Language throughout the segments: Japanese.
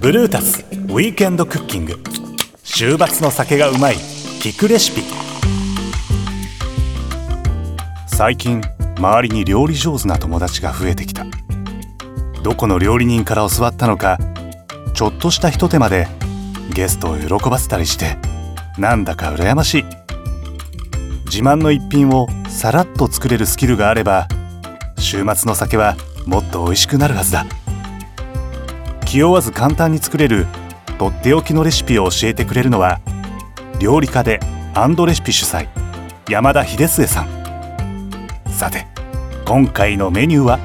ブルータスウィークエンドクッキング。週末の酒がうまい聞くレシピ。最近周りに料理上手な友達が増えてきた。どこの料理人から教わったのかちょっとしたひと手間でゲストを喜ばせたりしてなんだか羨ましい。自慢の一品をさらっと作れるスキルがあれば週末の酒はもっと美味しくなるはずだ。気負わず簡単に作れるとっておきのレシピを教えてくれるのは料理家でアンドレシピ主催山田秀末さん。さて今回のメニューは？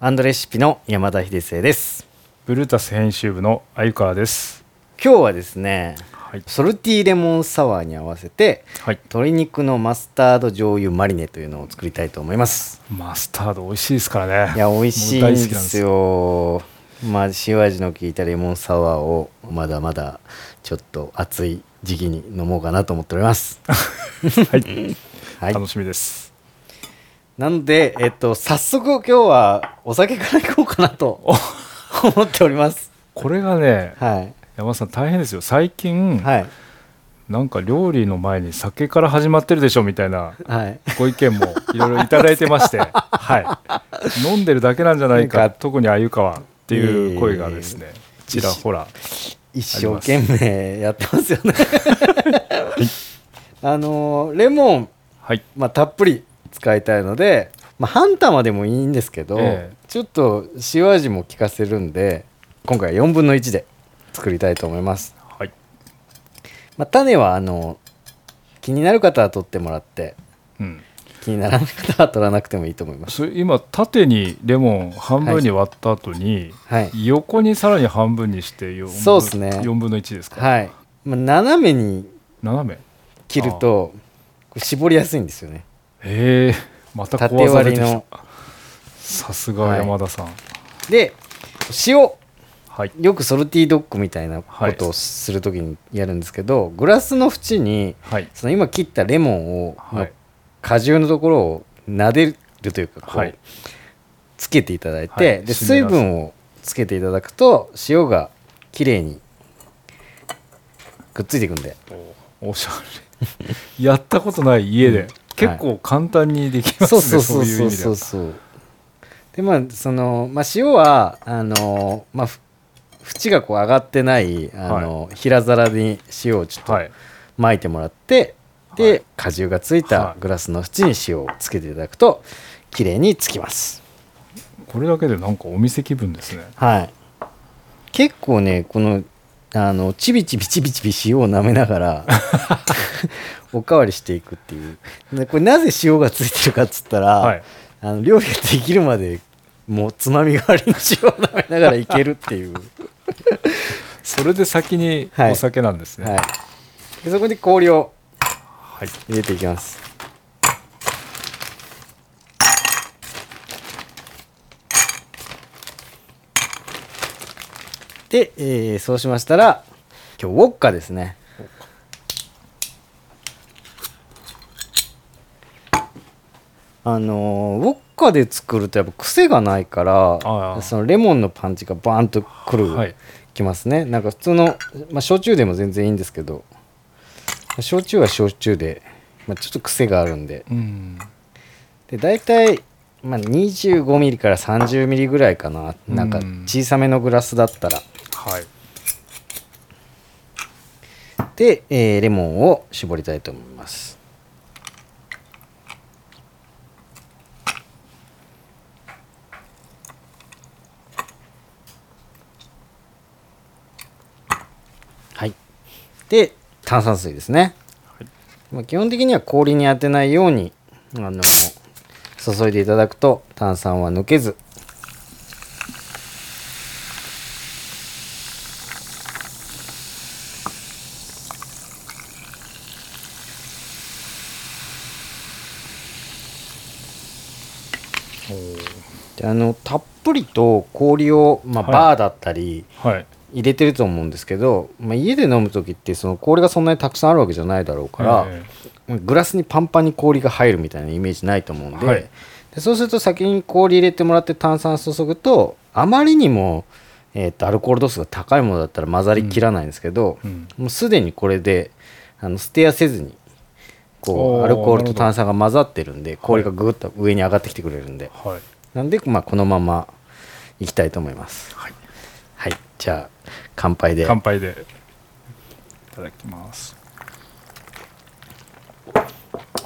アンドレシピの山田秀生です。ブルータス編集部の鮎川です。今日はですねはい。ソルティレモンサワーに合わせてはい。鶏肉のマスタード醤油マリネというのを作りたいと思いますマスタード美味しいですからね。いや美味しいんですよまあ塩味の効いたレモンサワーをまだまだちょっと暑い時期に飲もうかなと思っております はい。はい楽しみです。なのでえっと早速今日はお酒からいこうかなと 思っておりますこれがね、はい山田さん大変ですよ。最近、はいなんか料理の前に酒から始まってるでしょみたいなはいご意見もいろいろいただいてまして、はい。飲んでるだけなんじゃないか、特に鮎川っていう声がですね、ちらほら。一生懸命やってますよね あのレモン、はい。まあ、たっぷり使いたいので、まあ、半玉でもいいんですけど、ええちょっと塩味も効かせるんで今回は4分の1で作りたいと思います、はい。まあ、種はあの気になる方は取ってもらってうん。気にならない方は取らなくてもいいと思います。今縦にレモン半分に割った後に、はい。横にさらに半分にして4分そうっすね。4分の1ですか、はい、まあ、斜めに斜め。切ると絞りやすいんですよね。へえ。また縦壊されてき割りの。たさすが山田さん。で塩はい。よくソルティドッグみたいなことをするときにやるんですけど、グラスの縁にはい。その今切ったレモンを、はい。果汁のところを撫でるというかこう、はい。つけていただいて、はい。で水分をつけていただくと塩がきれいにくっついていくんで。おしゃれ。やったことない家で、うん。結構簡単にできますね、そうそうそうそうそう。そうでまあその、まあ、塩はあのまあふ縁がこう上がってないあの、平皿に塩をちょっとはい。巻いてもらってで、はい。果汁がついたグラスの縁に塩をつけていただくと綺麗につきます。これだけでなんかお店気分ですね。はい。結構ねこのあのちびちびちびちび塩を舐めながら おかわりしていくっていう。でこれなぜ塩がついてるかっつったら、はい。あの料理ができるまでもうつまみ代わりの塩を舐めながらいけるっていう、それで先にはい。お酒なんですね。はい、でそこに氷をはい。入れていきます。で、えーそうしましたら今日ウォッカですね。あのーウォッカで作るとやっぱ癖がないからそのレモンのパンチがバーンとくる、はい。きますね。なんか普通の、まあ、焼酎でも全然いいんですけど焼酎は焼酎で、まあ、ちょっと癖があるんで。うん。で大体、まあ、25ミリから30ミリぐらいかな。なんかうん。小さめのグラスだったら。はい。で、えーレモンを絞りたいと思いますはいで炭酸水ですね、まあ、基本的には氷に当てないようにあの注いでいただくと炭酸は抜けず。であのたっぷりと氷を、まあ、はい。バーだったりはい入れてると思うんですけど、まあ、家で飲む時ってその氷がそんなにたくさんあるわけじゃないだろうから、えグラスにパンパンに氷が入るみたいなイメージないと思うんで,、はい。でそうすると先に氷入れてもらって炭酸注ぐとあまりにも、えー、とアルコール度数が高いものだったら混ざりきらないんですけど、うん。もうすでにこれであのステアせずにこうアルコールと炭酸が混ざってるんで氷がぐぐっと上に上がってきてくれるんで、はい。なんで、まあ、このままいきたいと思います。はいはいじゃあ乾杯で。乾杯で。いただきます。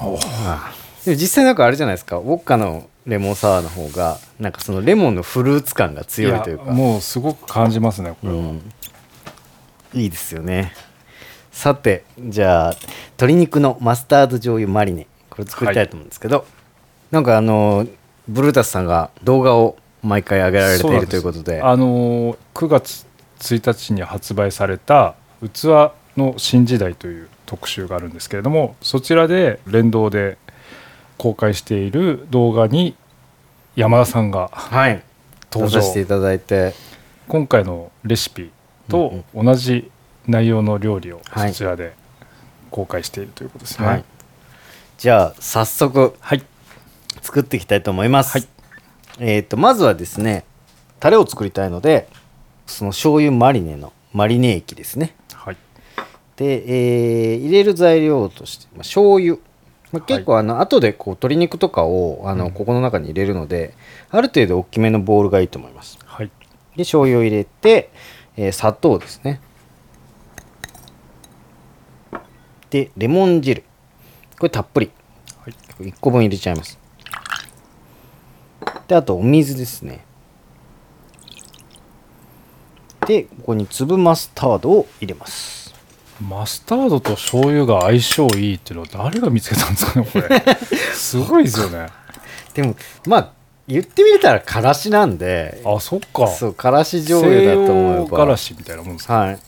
お。でも実際なんかあれじゃないですか。ウォッカのレモンサワーの方がなんかそのレモンのフルーツ感が強いというか。やもうすごく感じますねこれは、うん、いいですよね。さてじゃあ鶏肉のマスタード醤油マリネ。これ作りたいと思うんですけど、なんかあのブルータスさんが動画を毎回上げられているということで。あのー9月1日に発売された「器の新時代」という特集があるんですけれどもそちらで連動で公開している動画に山田さんがはい。登場。出させていただいて。今回のレシピと同じ内容の料理をはい。そちらで公開しているということですね。はい。じゃあ早速はい。作っていきたいと思います、はいえっ、とまずはですねタレを作りたいのでその醤油マリネのマリネ液ですね。はい。で、えー入れる材料として、まあ、醤油、まあ、結構あの、後でこう鶏肉とかをあの、うん。ここの中に入れるのである程度大きめのボウルがいいと思います。はい。で醤油を入れて、えー砂糖ですね。でレモン汁。これたっぷり。はい。1個分入れちゃいますであとお水ですね。でここに粒マスタードを入れます。マスタードと醤油が相性いいっていうのは誰が見つけたんですかねこれ。すごいですよね。でもまあ言ってみたらからしなんで。あそっか。そうからし醤油だと思え西洋ばからしみたいなもんですか。はい。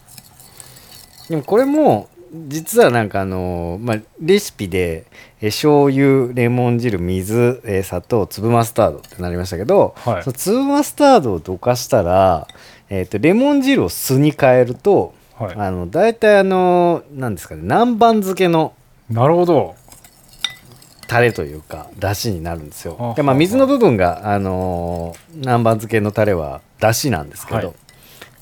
でもこれも実はなんかあのまあ、レシピでえ醤油レモン汁水え砂糖粒マスタードってなりましたけど、はい。その粒マスタードをどかしたら、えー、とレモン汁を酢に変えると、はい。あの大体あのなんですかね南蛮漬けのなるほど。タレというか出汁になるんですよ。で、まあ、水の部分が、あのー南蛮漬けのタレは出汁なんですけど、はい。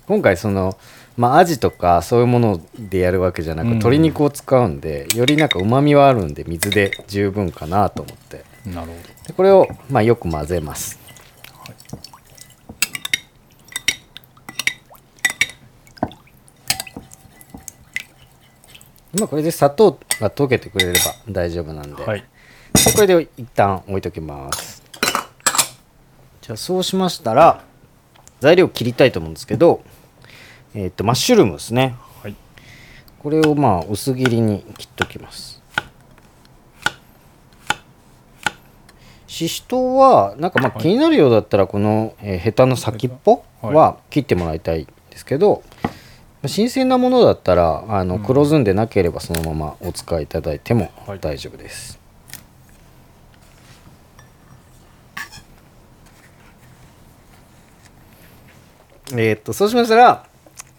今回その、まあ、アジとかそういうものでやるわけじゃなく、うん。鶏肉を使うんでよりなんかうまみはあるんで水で十分かなと思って。なるほでこれを、まあ、よく混ぜます、まあ、これで砂糖が溶けてくれれば大丈夫なんで、どはい。でこれで一旦置いときます。じゃあそうしましたら材料切りたいと思うんですけどえっ、とマッシュルームですね。はい。これをまあ薄切りに切っときます。ししとうはなんかまあはい。気になるようだったらこの、えーヘタの先っぽはい。は切ってもらいたいんですけど、まあ新鮮なものだったらあのうん。黒ずんでなければそのままお使いいただいてもはい。大丈夫です、えーっとそうしましたら、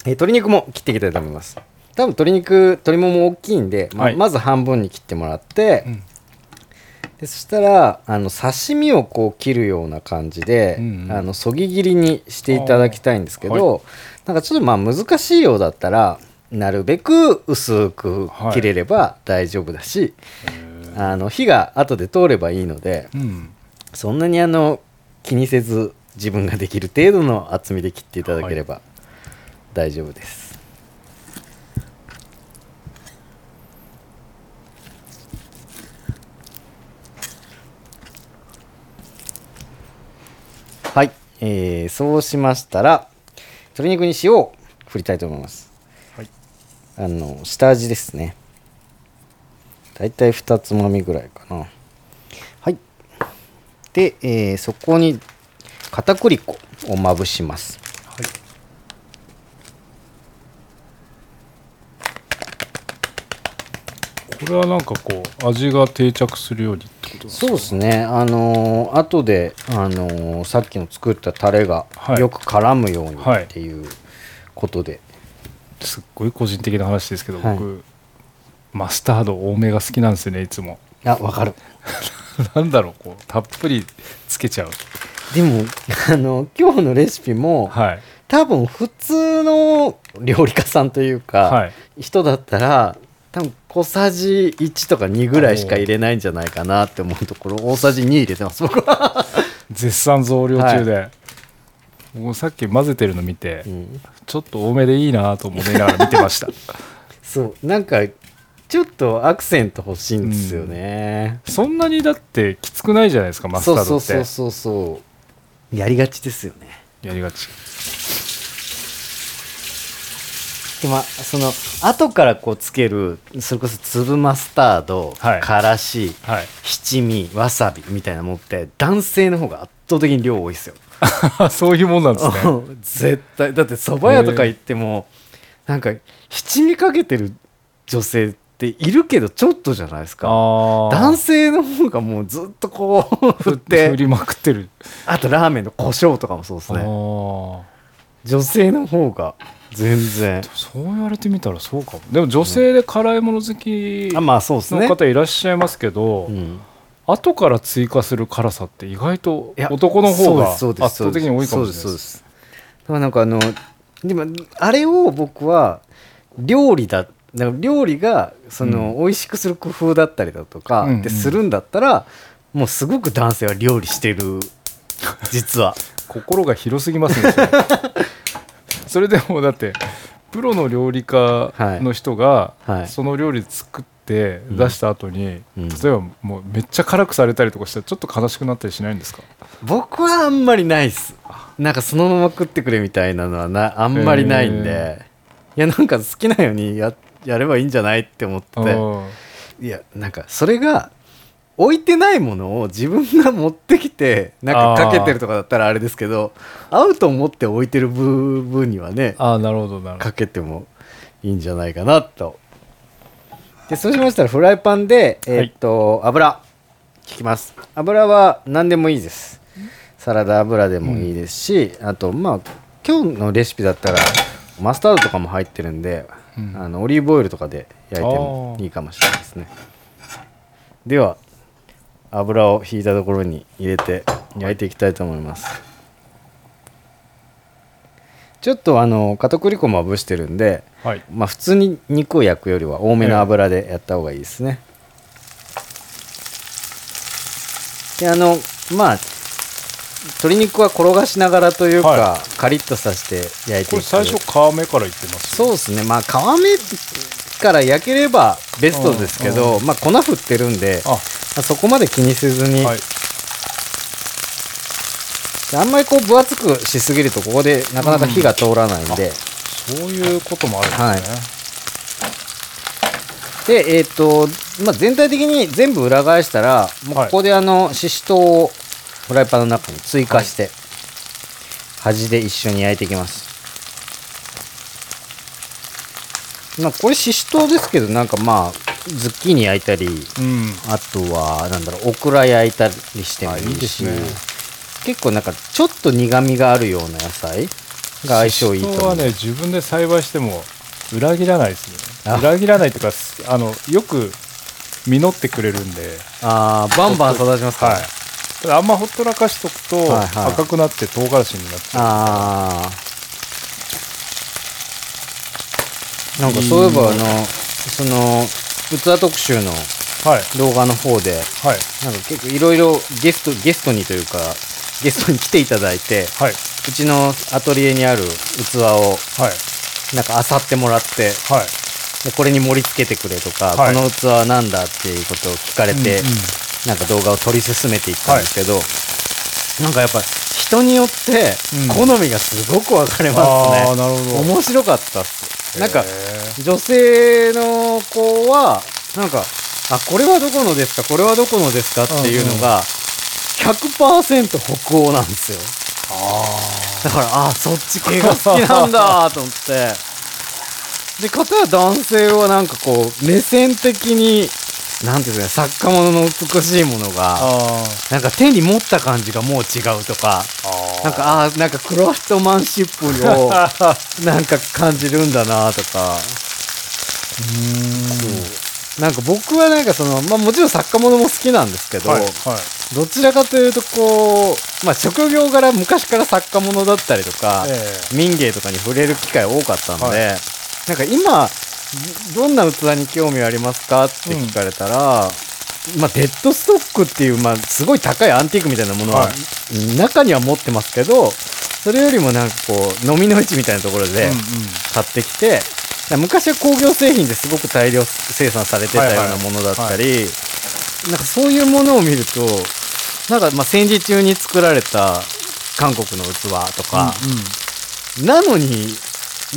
えー鶏肉も切っていきたいと思います。多分鶏肉鶏もも大きいんで、まあはい。まず半分に切ってもらって、うん。でそしたらあの刺身をこう切るような感じで、うんうん。あのそぎ切りにしていただきたいんですけあど、なんかちょっとまあ難しいようだったらなるべく薄く切れれば大丈夫だし、あの火が後で通ればいいのでうん。そんなにあの気にせず自分ができる程度の厚みで切っていただければ大丈夫です。はい、えーそうしましたら鶏肉に塩を振りたいと思います。はいあの下味ですね。だいたい2つまみぐらいかな。はい。で、えーそこに片栗粉をまぶします。はいこれはなんかこう味が定着するようにってことですか？そうですね。あのー後で、あのーさっきの作ったタレがはい。よく絡むようにはい。っていうことで。すっごい個人的な話ですけど、はい。僕マスタード多めが好きなんですよねいつも。あわかる。なんだろうこうたっぷりつけちゃう。でもあの今日のレシピもはい。多分普通の料理家さんというか、はい。人だったら小さじ1とか2ぐらいしか入れないんじゃないかなって思うところ。大さじ2入れてます僕は、絶賛増量中で、もうさっき混ぜてるの見て、うん。ちょっと多めでいいなと思いながら見てました。そう。なんかちょっとアクセント欲しいんですよね、そんなにだってきつくないじゃないですかマスタードって。そうそうそうそうそう。やりがちですよね。やりがちでまあその後からこうつけるそれこそ粒マスタード、はい。からしはい。七味わさびみたいなものって男性の方が圧倒的に量多いですよ。そういうもんなんですね。絶対。だって蕎麦屋とか行ってもなんか七味かけてる女性っているけどちょっとじゃないですか。男性の方がもうずっとこう 振っ振てりまくってる。あとラーメンの胡椒とかもそうですあねー。女性の方が全然。そう言われてみたらそうかも。でも女性で辛いもの好きあまあそうですね。の方いらっしゃいますけど、うん。後から追加する辛さって意外と男の方が圧倒的に多いかもしれないそうですでなんかあのでもあれを僕は料理だ料理がその、美味しくする工夫だったりだとかうんうん。ってするんだったら、もうすごく男性は料理してる。実は。心が広すぎますね それでもだってプロの料理家の人がはい。その料理作ってうん。出した後に、うん。例えばもうめっちゃ辛くされたりとかしたらちょっと悲しくなったりしないんですか？僕はあんまりないっす。なんかそのまま食ってくれみたいなのはなあんまりないんで、いやなんか好きなようにややればいいんじゃないって思ってて。うん。いやなんかそれが置いてないものを自分が持ってきてなんかかけてるとかだったらあれですけど合うと思って置いてる部分にはねああなるほどなるほかけてもいいんじゃないかなと。でそうしましたらフライパンでえーっと、油。引きます。油は何でもいいです。サラダ油でもいいですし、あとまあ今日のレシピだったらマスタードとかも入ってるんで、うん。あのオリーブオイルとかで焼いてもいいかもしれないですね。では油を引いたところに入れて焼いていきたいと思います。ちょっとあの片栗粉まぶしてるんでどはい。まあ普通に肉を焼くよりは多めの油でやった方がいいですね、であのまあ鶏肉は転がしながらというか、はカリッとさせて焼いていく。これ最初皮目からいってますそうですね。まあ皮目から焼ければベストですけど、まあ粉振ってるんであ。まあそこまで気にせずに、はい。あんまりこう分厚くしすぎるとここでなかなか火が通らないんで、そういうこともあるんですね、でえっ、と、まあ、全体的に全部裏返したらもうはいここであのししとうをフライパンの中に追加して、端で一緒に焼いていきますまあこれししとうですけどなんかまあズッキーニ焼いたりうん。あとはなんだろうオクラ焼いたりしてもいいしね。結構なんかちょっと苦みがあるような野菜が相性いいと思う。シシトウはね自分で栽培しても裏切らないですあ。ね裏切らないっていうかあのよく実ってくれるんで。あーバンバン育ちますか、はい。あんまほったらかしとくとはいはい。赤くなって唐辛子になっちゃああなんかそういえばあのその器特集のうはい。動画の方ではい。なんか結構いろいろゲストゲストにというかゲストに来ていただいてはい。うちのアトリエにある器をはい。なんか漁ってもらってはい。でこれに盛り付けてくれとか、はい。この器は何だっていうことを聞かれて、うんうん。なんか動画を撮り進めていったんですけど、なんかやっぱ人によってうん。好みがすごく分かれますね、ああなるほど。面白かったっすなんかへ女性の子はなんかあこれはどこのですか？これはどこのですか？っていうのが100%北欧なんですよ。だからあそっち系が好きなんだ と思って。で片や男性はなんかこう目線的になんていうんですかね作家物の美しいものがあなんか手に持った感じがもう違うとかー。あなんかあーなんかクロワットマンシップを なんか感じるんだなとか。うーん。なんか僕はなんかその、まあ、もちろん作家ものも好きなんですけど、はいはい。どちらかというとこう、まあ、職業柄昔から作家ものだったりとか、え民芸とかに触れる機会多かったので、はなんか今どんな器に興味ありますか？って聞かれたら、まあ、デッドストックっていう、まあ、すごい高いアンティークみたいなものは、は中には持ってますけどそれよりもなんかこう飲みの市みたいなところでうんうん。買ってきて、昔は工業製品ですごく大量生産されてたようなものだったり、なんかそういうものを見るとなんかまあ戦時中に作られた韓国の器とか、なのに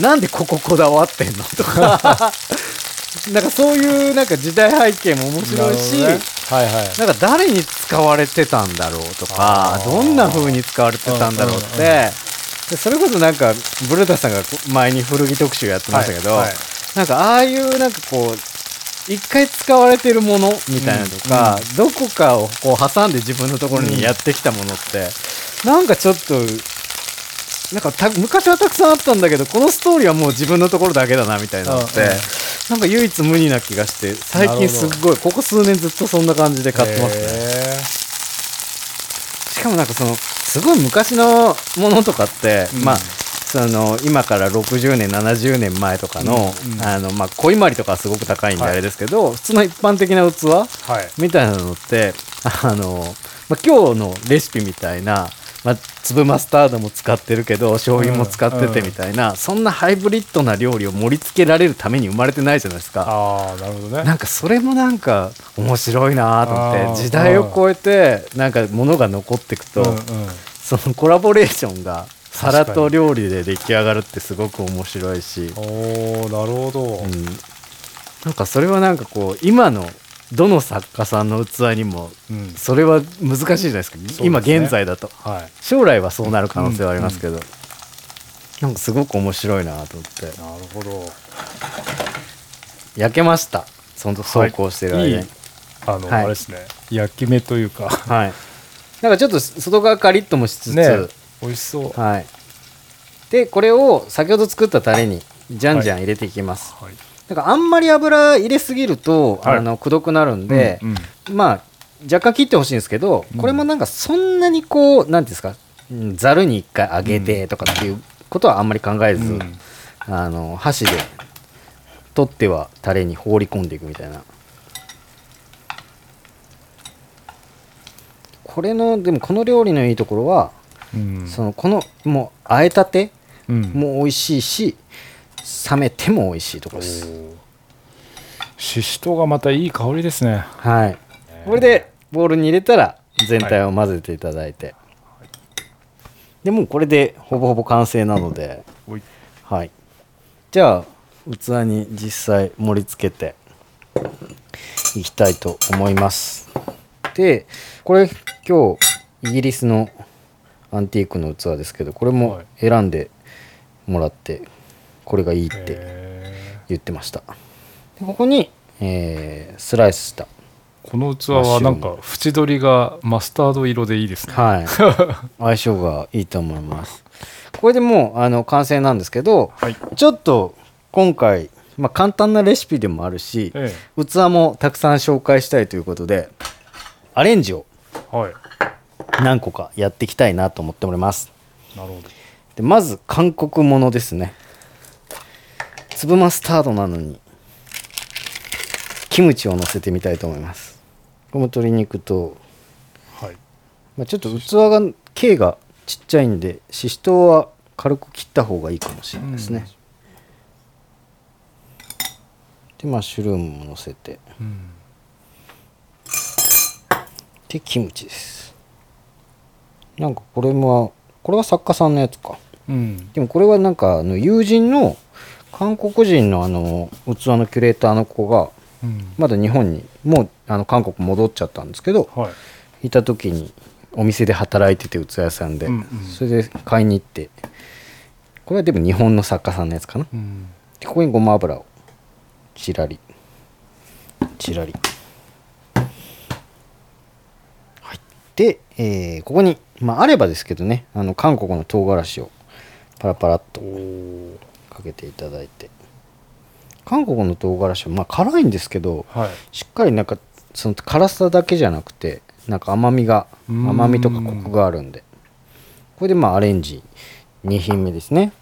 なんでこここだわってんの？とか。なんかそういうなんか時代背景も面白いし、ね。はいはい。なんか誰に使われてたんだろうとかどんな風に使われてたんだろうって、うんうんうん。でそれこそなんかブルータさんが前に古着特集やってましたけど、はいはい。なんかああいうなんかこう一回使われてるものみたいなのとか、どこかをこう挟んで自分のところにやってきたものって、なんかちょっとなんかた昔はたくさんあったんだけどこのストーリーはもう自分のところだけだなみたいなのって、うんうん。なんか唯一無二な気がして最近すっごいここ数年ずっとそんな感じで買ってますね。へしかもなんかそのすごい昔のものとかって、うん。まあその今から60年70年前とかの,、うんうん。あのまあ、小伊万里とかはすごく高いんではい。あれですけど、普通の一般的な器ーはい。みたいなのってあの、まあ、今日のレシピみたいな、まあ、粒マスタードも使ってるけど醤油も使っててみたいな、そんなハイブリッドな料理を盛り付けられるために生まれてないじゃないですか。ああなるほどね。なんかそれもなんか面白いなと思って時代を超えてなんか物が残っていくと、うんうん。そのコラボレーションが皿と料理で出来上がるってすごく面白いし、おおなるほど、うん、なんかそれはなんかこう今のどの作家さんの器にもうん。それは難しいじゃないですか。すね。今現在だと。はい。将来はそうなる可能性はありますけど、なんかすごく面白いなと思って。なるほど。焼けました。そのそうこうしてる間に、い。いあの、はい。あれですね。焼き目というか。はい。なんかちょっと外側カリッともしつつ、ね。美味しそう。はい。で、これを先ほど作ったタレにじゃんじゃん入れていきます。はいだからあんまり油入れすぎると、はい。あのくどくなるんで、うんうん。まあ若干切ってほしいんですけど、これもなんかそんなにこうなんていうんですか、うんざるに一回揚げてとかっていうことはあんまり考えず、うん。あの箸で取ってはタレに放り込んでいくみたいな。これのでもこの料理のいいところは、うん。そのこのもう和えたてうん。も美味しいし冷めても美味しいところです。ししとうがまたいい香りですねはい。これでボウルに入れたら全体を混ぜていただいて、でもうこれでほぼほぼ完成なので、はい。じゃあ器に実際盛り付けていきたいと思います。で、これ今日イギリスのアンティークの器ですけど、これも選んでもらってこれがいいってへ言ってました。でここに、えースライスしたーこの器はなんか縁取りがマスタード色でいいですね。はい、相性がいいと思います。これでもうあの完成なんですけど、はい。ちょっと今回、まあ、簡単なレシピでもあるし、え器もたくさん紹介したいということでアレンジをえはい。何個かやっていきたいなと思っております。なるほど。でまず韓国ものですね粒マスタードなのにキムチを乗せてみたいと思います。これも鶏肉とはい。まあ、ちょっと器が径がちっちゃいんでししとうは軽く切った方がいいかもしれないですね、でマッシュルームも乗せて。うん。でキムチです。なんかこれもこれは作家さんのやつか。うん。でもこれはなんかあの友人の韓国人のあの器のキュレーターの子がうん。まだ日本にもうあの韓国戻っちゃったんですけどはい。いた時にお店で働いてて器屋さんで、うんうん。それで買いに行ってこれはでも日本の作家さんのやつかな。うん。でここにごま油をちらり。ちらり。はい。で、えーここに、まあ、あればですけどねあの韓国の唐辛子をパラパラっとかけていただいて。韓国の唐辛子はまあ辛いんですけどはい。しっかりなんかその辛さだけじゃなくてなんか甘みが甘みとかコクがあるんで。これでまあアレンジ。2品目ですね。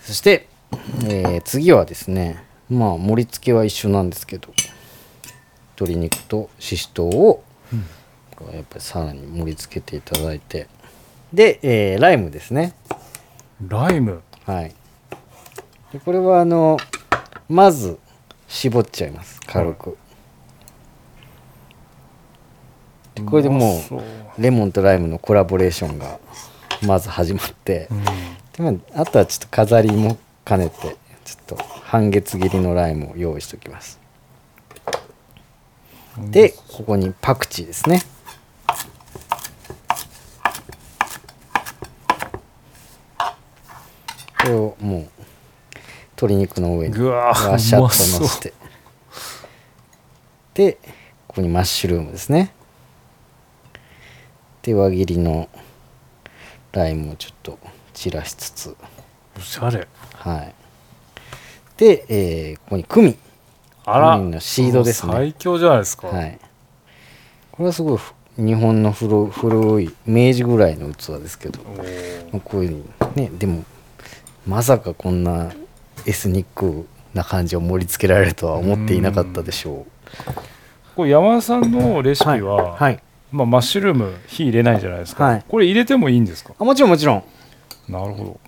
そして、えー次はですねまあ盛り付けは一緒なんですけど鶏肉とししとうをやっぱりさらに盛り付けていただいて。で、えーライムですね。ライム。はいでこれはあのまず絞っちゃいます。軽く、でこれでもうレモンとライムのコラボレーションがまず始まって、うん。でまああとはちょっと飾りも兼ねてちょっと半月切りのライムを用意しておきます。でここにパクチーですね。これをもう鶏肉の上にぐわしゃっとうまそう。乗せてでここにマッシュルームですね。で輪切りのライムをちょっと散らしつつ。おしゃれ。はい。で、えーここにクミ。ンあら。クミンのシードですね。最強じゃないですか、はい。これはすごいふ日本の古古い明治ぐらいの器ですけど。こういうねでもまさかこんなエスニックな感じを盛り付けられるとは思っていなかったでしょこれ山田さんのレシうピは、はい。まあ、マッシュルーム火入れないじゃないですか、はい。これ入れてもいいんですか？あもちろんもちろん。なるほど。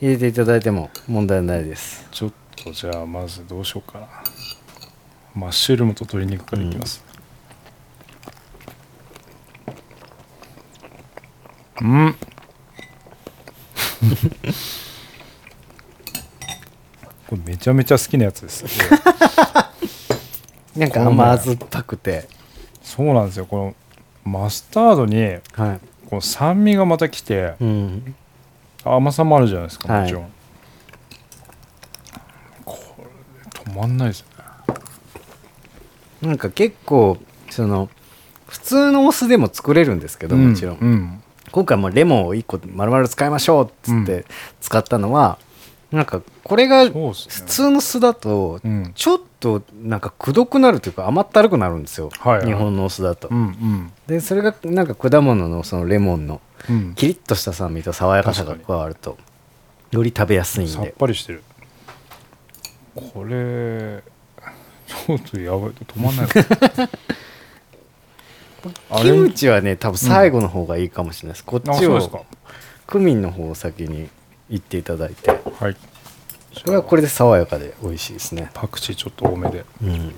入れていただいても問題ないです。ちょっとじゃあまずどうしようかな。マッシュルームと鶏肉からいきます。うん、これめちゃめちゃ好きなやつです。なんか甘酸っぱくて。そうなんですよ。このマスタードにはい。この酸味がまたきてうん。甘さもあるじゃないですかはい。もちろん、これ止まんないですね。なんか結構その普通のお酢でも作れるんですけどもちろん、うん。今回もレモンを1個丸々使いましょうっつって使ったのは、なんかこれが普通の酢だとうん。ちょっとなんかくどくなるというか甘ったるくなるんですよ、はいはい。日本のお酢だと、うんうん。でそれがなんか果物のそのレモンのうん。キリッとした酸味と爽やかさが加わるとより食べやすいんさっでぱりしてる。これちょっとやばい。止まんない。あキムチはね多分最後の方がいいかもしれないです、こっちをクミンの方を先にいっていただいて。はい。これはこれで爽やかで美味しいですね。パクチーちょっと多めで。うん。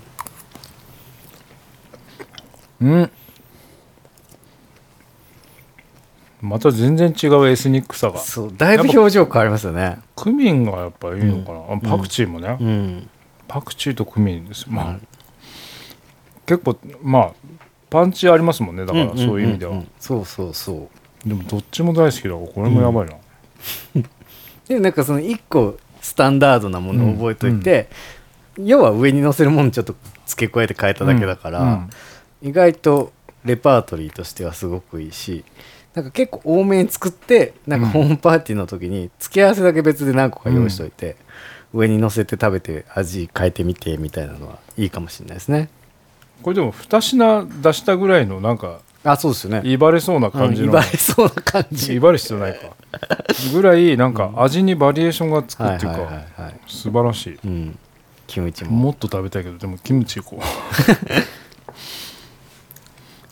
うん。また全然違うエスニックさが。そうだいぶ表情変わりますよね。クミンがやっぱいいのかな、あんパクチーもね、うん。パクチーとクミンですまあ、うん結構まあパンチありますもんね。だからそういう意味では、んんんそうそうそう。でもどっちも大好きだからこれもやばいな、でもなんかその1個スタンダードなものを覚えといて、要は上に乗せるものちょっと付け加えて変えただけだから、うん。意外とレパートリーとしてはすごくいいしなんか結構多めに作ってなんかうん。ホームパーティーの時に付け合わせだけ別で何個か用意しといて、上に乗せて食べて味変えてみてみたいなのはいいかもしれないですね。これでも2品出したぐらいのなんかあそうですよね。威張れそうな感じの、うん威張れそうな感じ。威張る必要ないかぐらいなんか味にバリエーションがつくっていうか、素晴らしい。うん。キムチも。もっと食べたいけどでもキムチいこう。い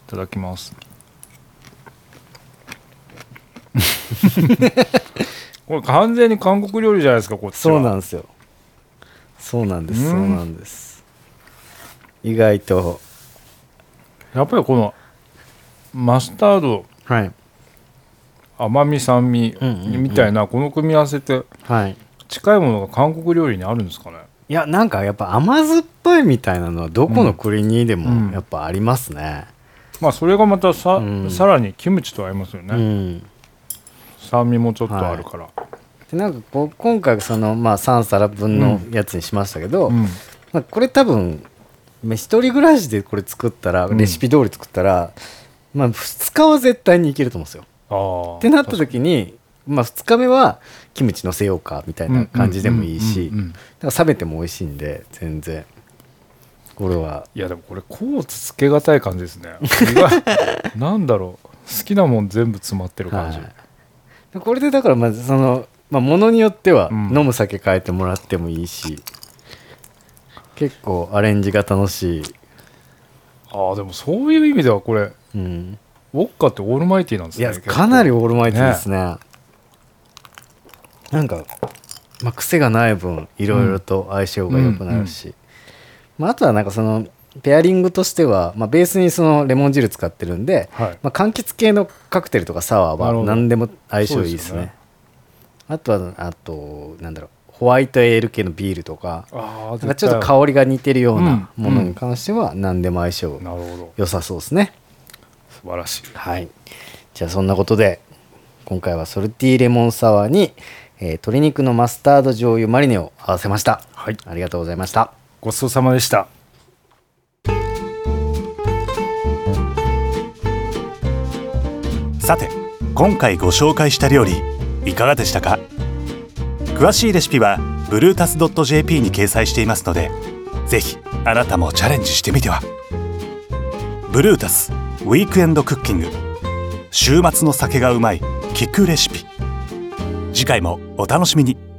ただきます。これ完全に韓国料理じゃないですかこっちは。そうなんですよ。そうなんです、うん。そうなんです。意外と。やっぱりこのマスタード。はい甘み酸味うんうんうん。みたいなこの組み合わせってはい。近いものが韓国料理にあるんですかね？いやなんかやっぱ甘酸っぱいみたいなのはどこの国にでうん。もやっぱありますね。まあそれがまたさ,、うん。さらにキムチと合いますようね、ん。酸味もちょっとあるから、でなんかこう今回そのまあ3皿分のやつにしましたけど、うん。まあ、これ多分まあ一人暮らしでこれ作ったら、うん。レシピ通り作ったら、まあ、2日は絶対にいけると思うんですよ。ってなった時にまあ2日目はキムチのせようかみたいな感じでもいいし冷めても美味しいんで全然。これは。いやでもこれコーツつけがたい感じですね。なんだろう。好きなもん全部詰まってる感じ、はい。これでだからまずそのまあものによってはうん。飲む酒変えてもらってもいいし、結構アレンジが楽しい、ああでもそういう意味ではこれうん、ウォッカってオールマイティーなんですいやね結構かなりオールマイティーですね。なんか、まあ、癖がない分いろいろと相性が良くなるし、まあ、あとはなんかそのペアリングとしては、まあ、ベースにそのレモン汁使ってるんで、はい。まあ、柑橘系のカクテルとかサワーは何でも相性いいですね。ね。あとはあとなんだろうホワイトエール系のビールとかああなんかちょっとり香りが似てるよううんなものに関しては何でも相性良さそうですね、素晴らしい。はい。じゃあそんなことで今回はソルティーレモンサワーに、えー鶏肉のマスタード醤油マリネを合わせました。はい。ありがとうございました。ごちそうさまでした。さて今回ご紹介した料理いかがでしたか？詳しいレシピはブルータス .jp に掲載していますのでぜひあなたもチャレンジしてみては。ブルータスウィークエンドクッキング。週末の酒がうまい聞くレシピ。次回もお楽しみに。